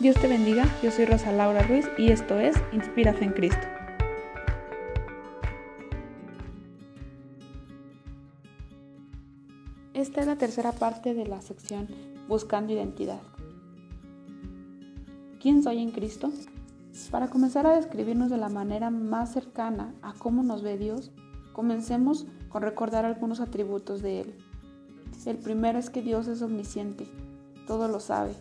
Dios te bendiga, yo soy Rosa Laura Ruiz y esto es Inspírate en Cristo. Esta es la tercera parte de la sección Buscando Identidad. ¿Quién soy en Cristo? Para comenzar a describirnos de la manera más cercana a cómo nos ve Dios, comencemos con recordar algunos atributos de Él. El primero es que Dios es omnisciente, todo lo sabe.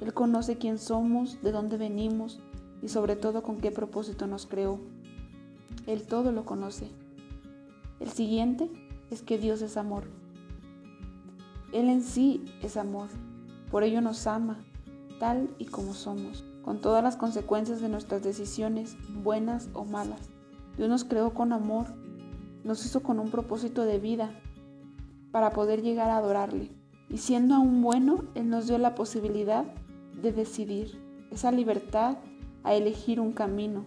Él conoce quién somos, de dónde venimos y sobre todo con qué propósito nos creó. Él todo lo conoce. El siguiente es que Dios es amor. Él en sí es amor, por ello nos ama, tal y como somos, con todas las consecuencias de nuestras decisiones, buenas o malas. Dios nos creó con amor, nos hizo con un propósito de vida, para poder llegar a adorarle. Y siendo aún bueno, Él nos dio la posibilidad de decidir, esa libertad a elegir un camino.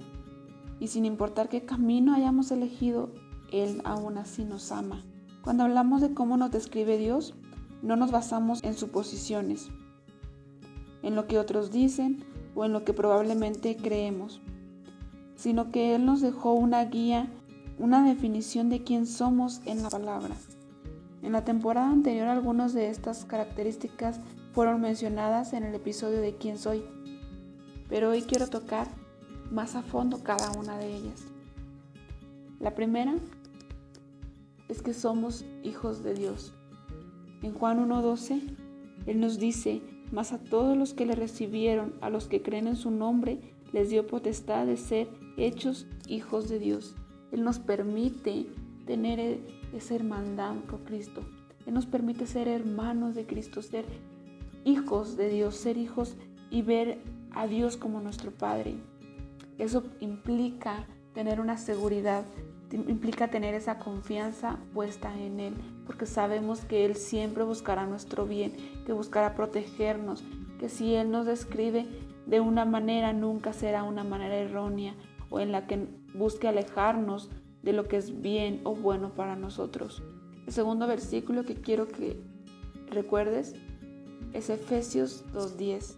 Y sin importar qué camino hayamos elegido, Él aún así nos ama. Cuando hablamos de cómo nos describe Dios, no nos basamos en suposiciones, en lo que otros dicen o en lo que probablemente creemos, sino que Él nos dejó una guía, una definición de quién somos en la palabra. En la temporada anterior algunas de estas características fueron mencionadas en el episodio de quién soy, pero hoy quiero tocar más a fondo cada una de ellas. La primera es que somos hijos de Dios. En Juan 1.12, Él nos dice, mas a todos los que le recibieron, a los que creen en su nombre, les dio potestad de ser hechos hijos de Dios. Él nos permite tener e-, esa hermandad con Cristo. Él nos permite ser hermanos de Cristo, ser hijos de Dios, ser hijos y ver a Dios como nuestro Padre. Eso implica tener una seguridad implica tener esa confianza puesta en Él, porque sabemos que Él siempre buscará nuestro bien, que buscará protegernos, que si Él nos describe de una manera, nunca será una manera errónea o en la que busque alejarnos de lo que es bien o bueno para nosotros. El segundo versículo que quiero que recuerdes es Efesios 2.10.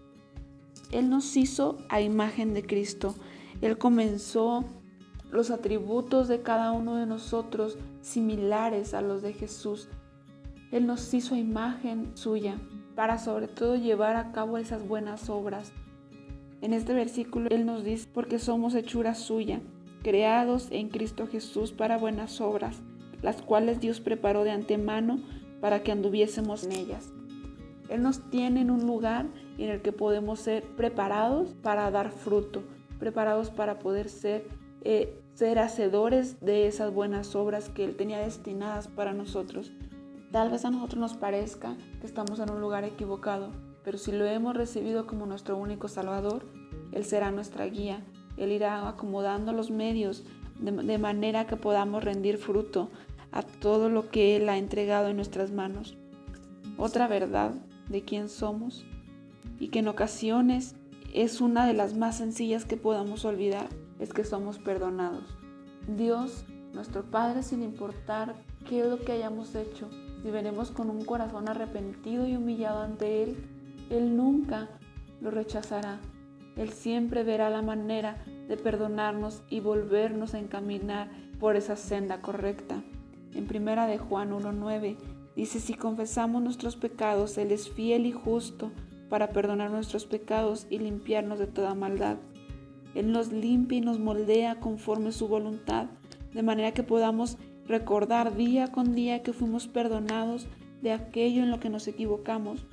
Él nos hizo a imagen de Cristo. Él comenzó los atributos de cada uno de nosotros similares a los de Jesús. Él nos hizo imagen suya para sobre todo llevar a cabo esas buenas obras. En este versículo Él nos dice, porque somos hechura suya, creados en Cristo Jesús para buenas obras, las cuales Dios preparó de antemano para que anduviésemos en ellas. Él nos tiene en un lugar en el que podemos ser preparados para dar fruto, preparados para poder ser eh, ser hacedores de esas buenas obras que Él tenía destinadas para nosotros. Tal vez a nosotros nos parezca que estamos en un lugar equivocado, pero si lo hemos recibido como nuestro único Salvador, Él será nuestra guía. Él irá acomodando los medios de, de manera que podamos rendir fruto a todo lo que Él ha entregado en nuestras manos. Otra verdad de quién somos y que en ocasiones es una de las más sencillas que podamos olvidar es que somos perdonados. Dios, nuestro Padre, sin importar qué es lo que hayamos hecho, si venimos con un corazón arrepentido y humillado ante Él, Él nunca lo rechazará. Él siempre verá la manera de perdonarnos y volvernos a encaminar por esa senda correcta. En primera de Juan 1.9 dice, si confesamos nuestros pecados, Él es fiel y justo para perdonar nuestros pecados y limpiarnos de toda maldad. Él nos limpia y nos moldea conforme su voluntad, de manera que podamos recordar día con día que fuimos perdonados de aquello en lo que nos equivocamos.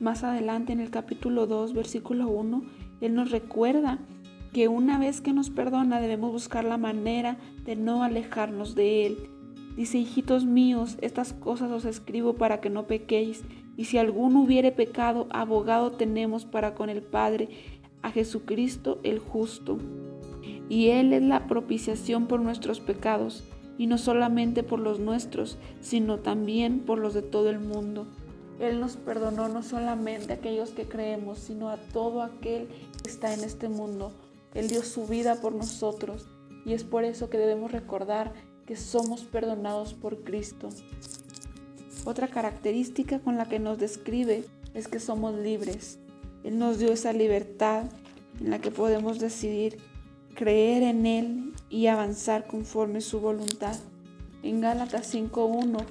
Más adelante en el capítulo 2, versículo 1, Él nos recuerda que una vez que nos perdona debemos buscar la manera de no alejarnos de Él. Dice, hijitos míos, estas cosas os escribo para que no pequéis, y si alguno hubiere pecado, abogado tenemos para con el Padre, a Jesucristo el justo. Y Él es la propiciación por nuestros pecados, y no solamente por los nuestros, sino también por los de todo el mundo. Él nos perdonó no solamente a aquellos que creemos, sino a todo aquel que está en este mundo. Él dio su vida por nosotros y es por eso que debemos recordar que somos perdonados por Cristo. Otra característica con la que nos describe es que somos libres. Él nos dio esa libertad en la que podemos decidir creer en Él y avanzar conforme su voluntad. En Gálatas 5.1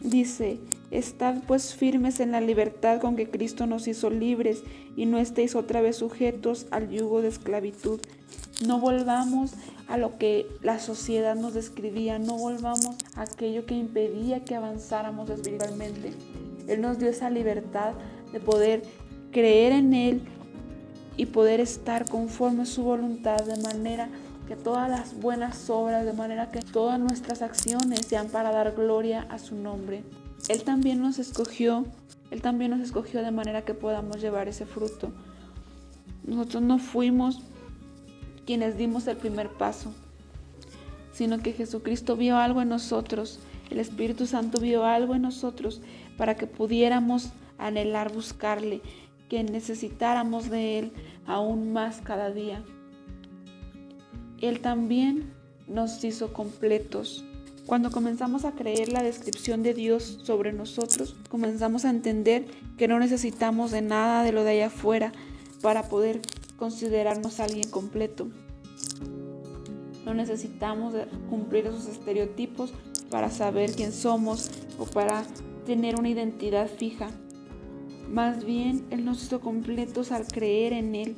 dice, Estad pues firmes en la libertad con que Cristo nos hizo libres y no estéis otra vez sujetos al yugo de esclavitud. No volvamos a lo que la sociedad nos describía, no volvamos a aquello que impedía que avanzáramos espiritualmente. Él nos dio esa libertad de poder creer en Él y poder estar conforme a su voluntad de manera que todas las buenas obras, de manera que todas nuestras acciones sean para dar gloria a su nombre. Él también nos escogió, Él también nos escogió de manera que podamos llevar ese fruto. Nosotros no fuimos quienes dimos el primer paso, sino que Jesucristo vio algo en nosotros, el Espíritu Santo vio algo en nosotros para que pudiéramos anhelar buscarle, que necesitáramos de Él aún más cada día. Él también nos hizo completos. Cuando comenzamos a creer la descripción de Dios sobre nosotros, comenzamos a entender que no necesitamos de nada de lo de allá afuera para poder considerarnos alguien completo. No necesitamos cumplir esos estereotipos para saber quién somos o para tener una identidad fija. Más bien, Él nos hizo completos al creer en Él,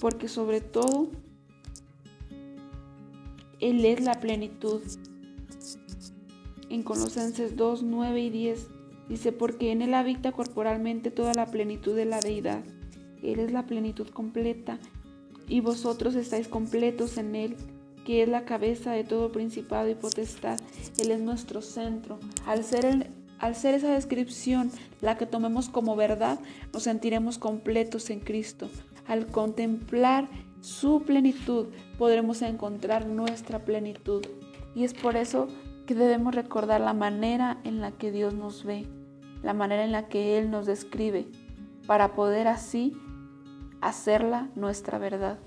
porque sobre todo, Él es la plenitud. En Colosenses 2, 9 y 10 dice, porque en Él habita corporalmente toda la plenitud de la deidad. Él es la plenitud completa, y vosotros estáis completos en Él que es la cabeza de todo principado y potestad. Él es nuestro centro. Al ser al ser esa descripción la que tomemos como verdad, nos sentiremos completos en Cristo. Al contemplar su plenitud, podremos encontrar nuestra plenitud. Y es por eso que debemos recordar la manera en la que Dios nos ve, la manera en la que Él nos describe, para poder así hacerla nuestra verdad.